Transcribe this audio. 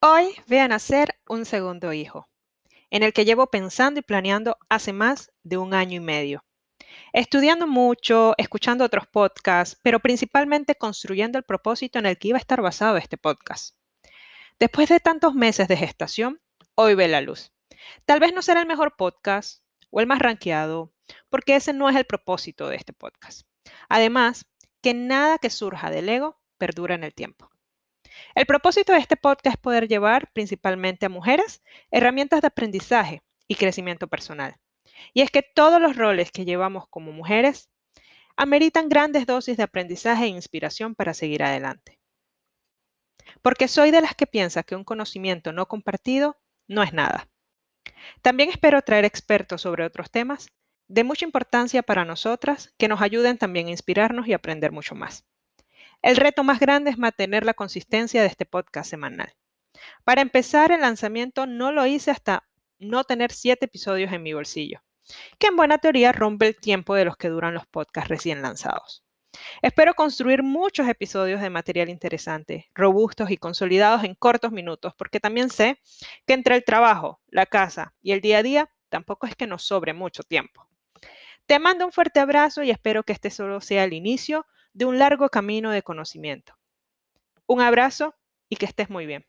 Hoy voy a nacer un segundo hijo, en el que llevo pensando y planeando hace más de un año y medio. Estudiando mucho, escuchando otros podcasts, pero principalmente construyendo el propósito en el que iba a estar basado este podcast. Después de tantos meses de gestación, hoy ve la luz. Tal vez no será el mejor podcast o el más rankeado, porque ese no es el propósito de este podcast. Además, que nada que surja del ego perdura en el tiempo. El propósito de este podcast es poder llevar principalmente a mujeres herramientas de aprendizaje y crecimiento personal. Y es que todos los roles que llevamos como mujeres ameritan grandes dosis de aprendizaje e inspiración para seguir adelante. Porque soy de las que piensa que un conocimiento no compartido no es nada. También espero traer expertos sobre otros temas de mucha importancia para nosotras que nos ayuden también a inspirarnos y aprender mucho más. El reto más grande es mantener la consistencia de este podcast semanal. Para empezar, el lanzamiento no lo hice hasta no tener siete episodios en mi bolsillo, que en buena teoría rompe el tiempo de los que duran los podcasts recién lanzados. Espero construir muchos episodios de material interesante, robustos y consolidados en cortos minutos, porque también sé que entre el trabajo, la casa y el día a día tampoco es que nos sobre mucho tiempo. Te mando un fuerte abrazo y espero que este solo sea el inicio de un largo camino de conocimiento. Un abrazo y que estés muy bien.